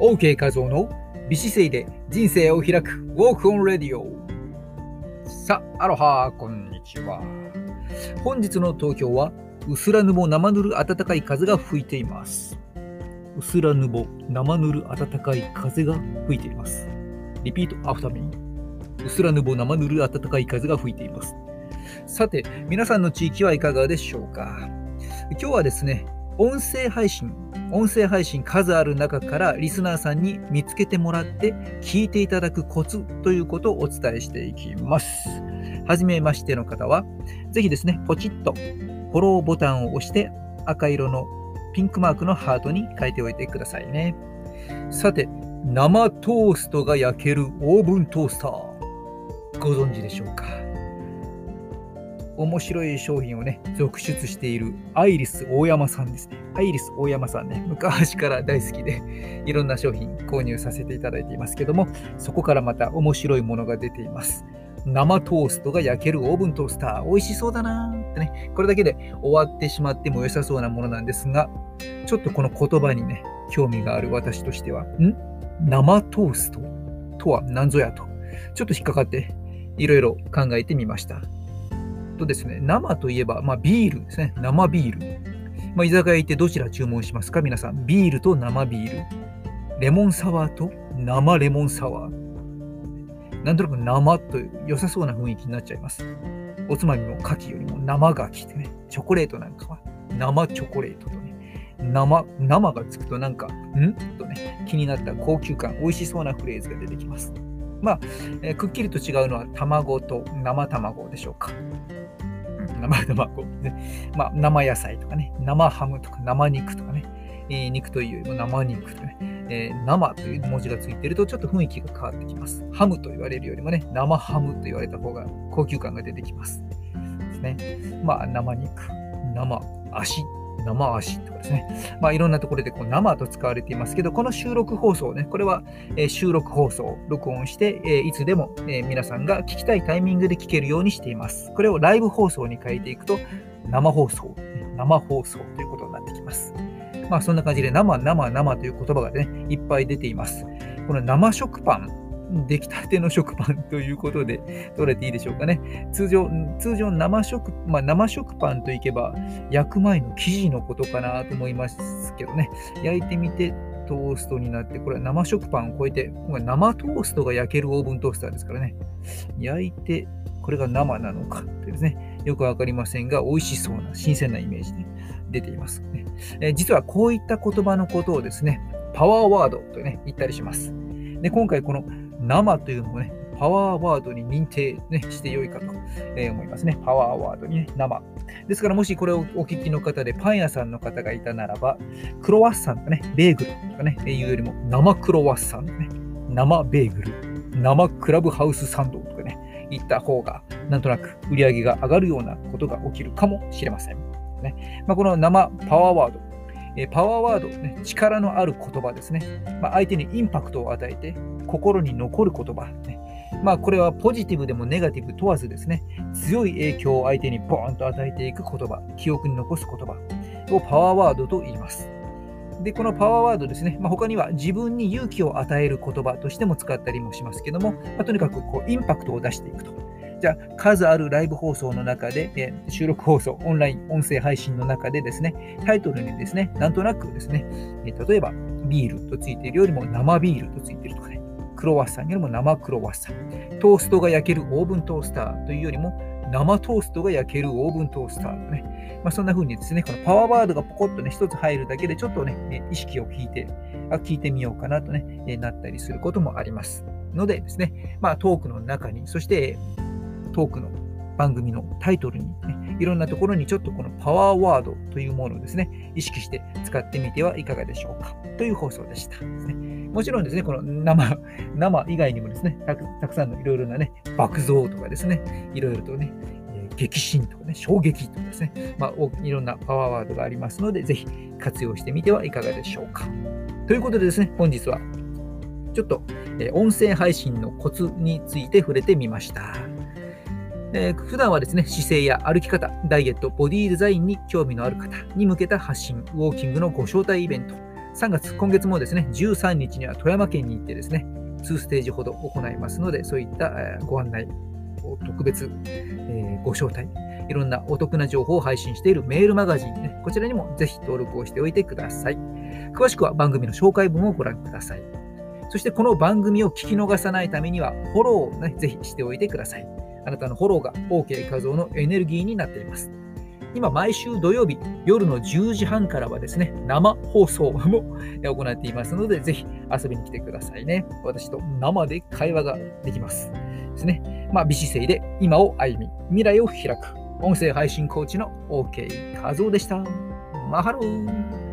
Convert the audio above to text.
OK 画像の美姿勢で人生を開く Walk on Radio さあ、アロハこんにちは。本日の東京は薄らぬぼ生ぬる暖かい風が吹いています。薄らぬぼ生ぬる暖かい風が吹いています。 Repeat after me。薄らぬぼ生ぬる暖かい風が吹いています。さて、皆さんの地域はいかがでしょうか？今日はですね、音声配信、音声配信数ある中からリスナーさんに見つけてもらって聞いていただくコツということをお伝えしていきます。はじめましての方は、ぜひですね、ポチッとフォローボタンを押して赤色のピンクマークのハートに書いておいてくださいね。さて、生トーストが焼けるオーブントースター、ご存知でしょうか？面白い商品をね、続出しているアイリス大山さんですね。アイリス大山さんね、昔から大好きで、いろんな商品購入させていただいていますけども、そこからまた面白いものが出ています。生トーストが焼けるオーブントースター、美味しそうだなーってね、これだけで終わってしまっても良さそうなものなんですが、ちょっとこの言葉にね、興味がある私としては、ん？生トーストとは何ぞやと、ちょっと引っかかって、いろいろ考えてみました。とですね、生といえば、まあ、ビールですね。生ビール。まあ、居酒屋行ってどちら注文しますか？皆さん。ビールと生ビール。レモンサワーと生レモンサワー。なんとなく生という良さそうな雰囲気になっちゃいます。おつまみも牡蠣よりも生牡蠣ってね、チョコレートなんかは生チョコレートとね、生、生がつくとなんか、ん？とね、気になった高級感、美味しそうなフレーズが出てきます。まあ、えー、くっきりと違うのは卵と生卵でしょうか。生卵、ねまあ、生野菜とかね、生ハムとか生肉とかね、えー、肉というよりも生肉とかね、えー、生という文字がついてるとちょっと雰囲気が変わってきます。ハムと言われるよりもね、生ハムと言われた方が高級感が出てきます。ですね。まあ、生肉、生足生足とかですね。まあ、いろんなところでこう生と使われていますけど、この収録放送ね、これは、え収録放送、録音して、えいつでも、え皆さんが聞きたいタイミングで聞けるようにしています。これをライブ放送に変えていくと、生放送、生放送ということになってきます。まあ、そんな感じで生、生、生という言葉がね、いっぱい出ています。この生食パン、出来たての食パンということで取れていいでしょうかね。通常、通常生食、まあ、生食パンといけば焼く前の生地のことかなと思いますけどね。焼いてみてトーストになって、これは生食パンを超えて、生トーストが焼けるオーブントースターですからね。焼いて、これが生なのかってですね、よくわかりませんが、美味しそうな、新鮮なイメージで出ていますね、え、実はこういった言葉のことをですね、パワーワードとね、言ったりします。で、今回この生というのをね、パワーワードに認定、ね、してよいかと、え思いますね。パワーワードにね、生。ですから、もしこれをお聞きの方でパン屋さんの方がいたならば、クロワッサンとかね、ベーグルとかね、いうよりも生クロワッサンね、生ベーグル、生クラブハウスサンドとかね、言った方が、なんとなく売り上げが上がるようなことが起きるかもしれません。ねまあ、この生パワーワード、えパワーワード、ね、力のある言葉ですね。まあ、相手にインパクトを与えて、心に残る言葉、ね。まあ、これはポジティブでもネガティブ問わずですね、強い影響を相手にボーンと与えていく言葉、記憶に残す言葉をパワーワードと言います。で、このパワーワードですね、まあ、他には自分に勇気を与える言葉としても使ったりもしますけども、まあ、とにかくこうインパクトを出していくと。じゃあ、数あるライブ放送の中で、え収録放送、オンライン音声配信の中でですね、タイトルにですね、なんとなくですね、え例えば、ビールとついているよりも生ビールとついているとかね、クロワッサンよりも生クロワッサン、トーストが焼けるオーブントースターというよりも、生トーストが焼けるオーブントースターとね、まあ、そんな風にですね、このパワーワードがポコッとね、一つ入るだけで、ちょっとね、意識を聞いて、あ聞いてみようかなとね、なったりすることもあります。のでですね、まあ、トークの中に、そしてトークの番組のタイトルに、ね、いろんなところにちょっとこのパワーワードというものをですね、意識して使ってみてはいかがでしょうかという放送でした。もちろんですね、この生、生以外にもですね、たくさんのいろいろなね、爆増とかですね、いろいろとね、激震とかね、衝撃とかですね、まあ、いろんなパワーワードがありますので、ぜひ活用してみてはいかがでしょうか。ということでですね、本日はちょっと、え音声配信のコツについて触れてみました。えー、普段はですね、姿勢や歩き方、ダイエット、ボディデザインに興味のある方に向けた発信、ウォーキングのご招待イベント、3月、今月もですね、13日には富山県に行ってですね、2ステージほど行いますので、そういったご案内、特別、えー、ご招待、いろんなお得な情報を配信しているメールマガジン、ね、こちらにもぜひ登録をしておいてください。詳しくは番組の紹介文をご覧ください。そしてこの番組を聞き逃さないためには、フォローを、ね、ぜひしておいてください。あなたのフォローが OK 画像のエネルギーになっています。今、毎週土曜日、夜の10時半からはですね、生放送も行っていますので、ぜひ遊びに来てくださいね。私と生で会話ができます。ですね。まあ、美姿勢で今を歩み、未来を開く、音声配信コーチの OK 画像でした。マハロー